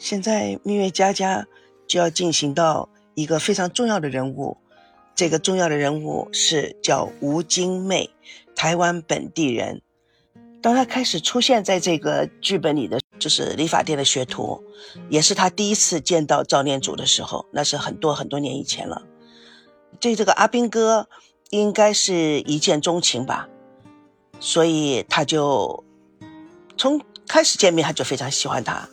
现在蜜月佳佳就要进行到一个非常重要的人物，这个重要的人物是叫吴金妹，台湾本地人。当她开始出现在这个剧本里的，就是理发店的学徒，也是他第一次见到赵念祖的时候，那是很多很多年以前了。对这个阿兵哥，应该是一见钟情吧，所以他就从开始见面他就非常喜欢他。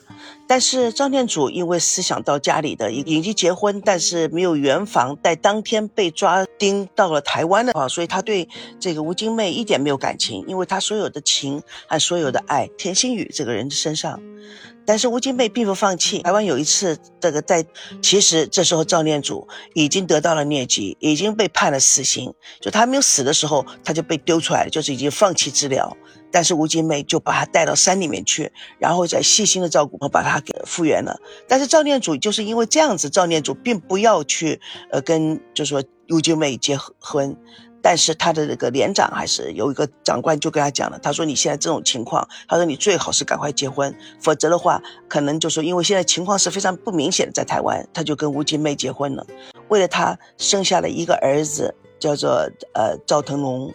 但是赵念祖因为思想到家里的已经结婚，但是没有圆房，在当天被抓丁到了台湾的话，所以他对这个吴金妹一点没有感情，因为他所有的情和所有的爱，田心雨这个人的身上。但是吴金妹并不放弃。台湾有一次，这个在其实这时候赵念祖已经得到了疟疾，已经被判了死刑。就他没有死的时候，他就被丢出来，就是已经放弃治疗。但是吴金妹就把他带到山里面去，然后再细心的照顾，把他给复原了。但是赵念祖就是因为这样子，赵念祖并不要去呃跟就说吴金妹结婚。但是他的这个连长还是有一个长官就跟他讲了，他说你现在这种情况，他说你最好是赶快结婚，否则的话，可能就说因为现在情况是非常不明显的，在台湾，他就跟吴金妹结婚了，为了他生下了一个儿子，叫做呃赵腾龙，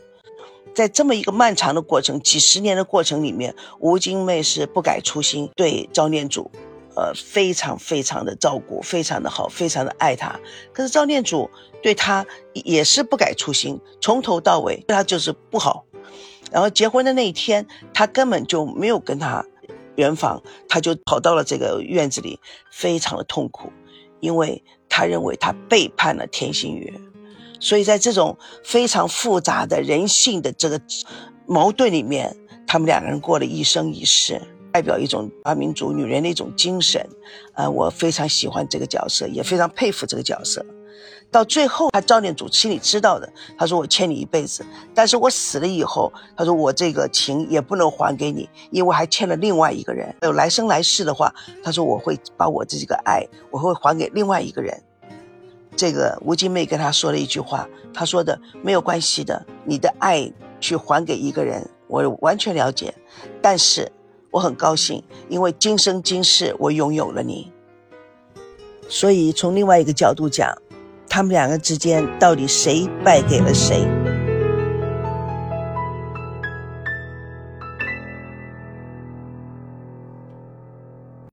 在这么一个漫长的过程，几十年的过程里面，吴金妹是不改初心，对赵念祖。呃，非常非常的照顾，非常的好，非常的爱他。可是赵念祖对他也是不改初心，从头到尾对他就是不好。然后结婚的那一天，他根本就没有跟他圆房，他就跑到了这个院子里，非常的痛苦，因为他认为他背叛了田心月。所以在这种非常复杂的人性的这个矛盾里面，他们两个人过了一生一世。代表一种啊民族女人的一种精神，呃，我非常喜欢这个角色，也非常佩服这个角色。到最后，他赵念祖心里知道的，他说：“我欠你一辈子，但是我死了以后，他说我这个情也不能还给你，因为还欠了另外一个人。有来生来世的话，他说我会把我这个爱，我会还给另外一个人。”这个吴金妹跟他说了一句话，他说的没有关系的，你的爱去还给一个人，我完全了解，但是。我很高兴，因为今生今世我拥有了你。所以从另外一个角度讲，他们两个之间到底谁败给了谁？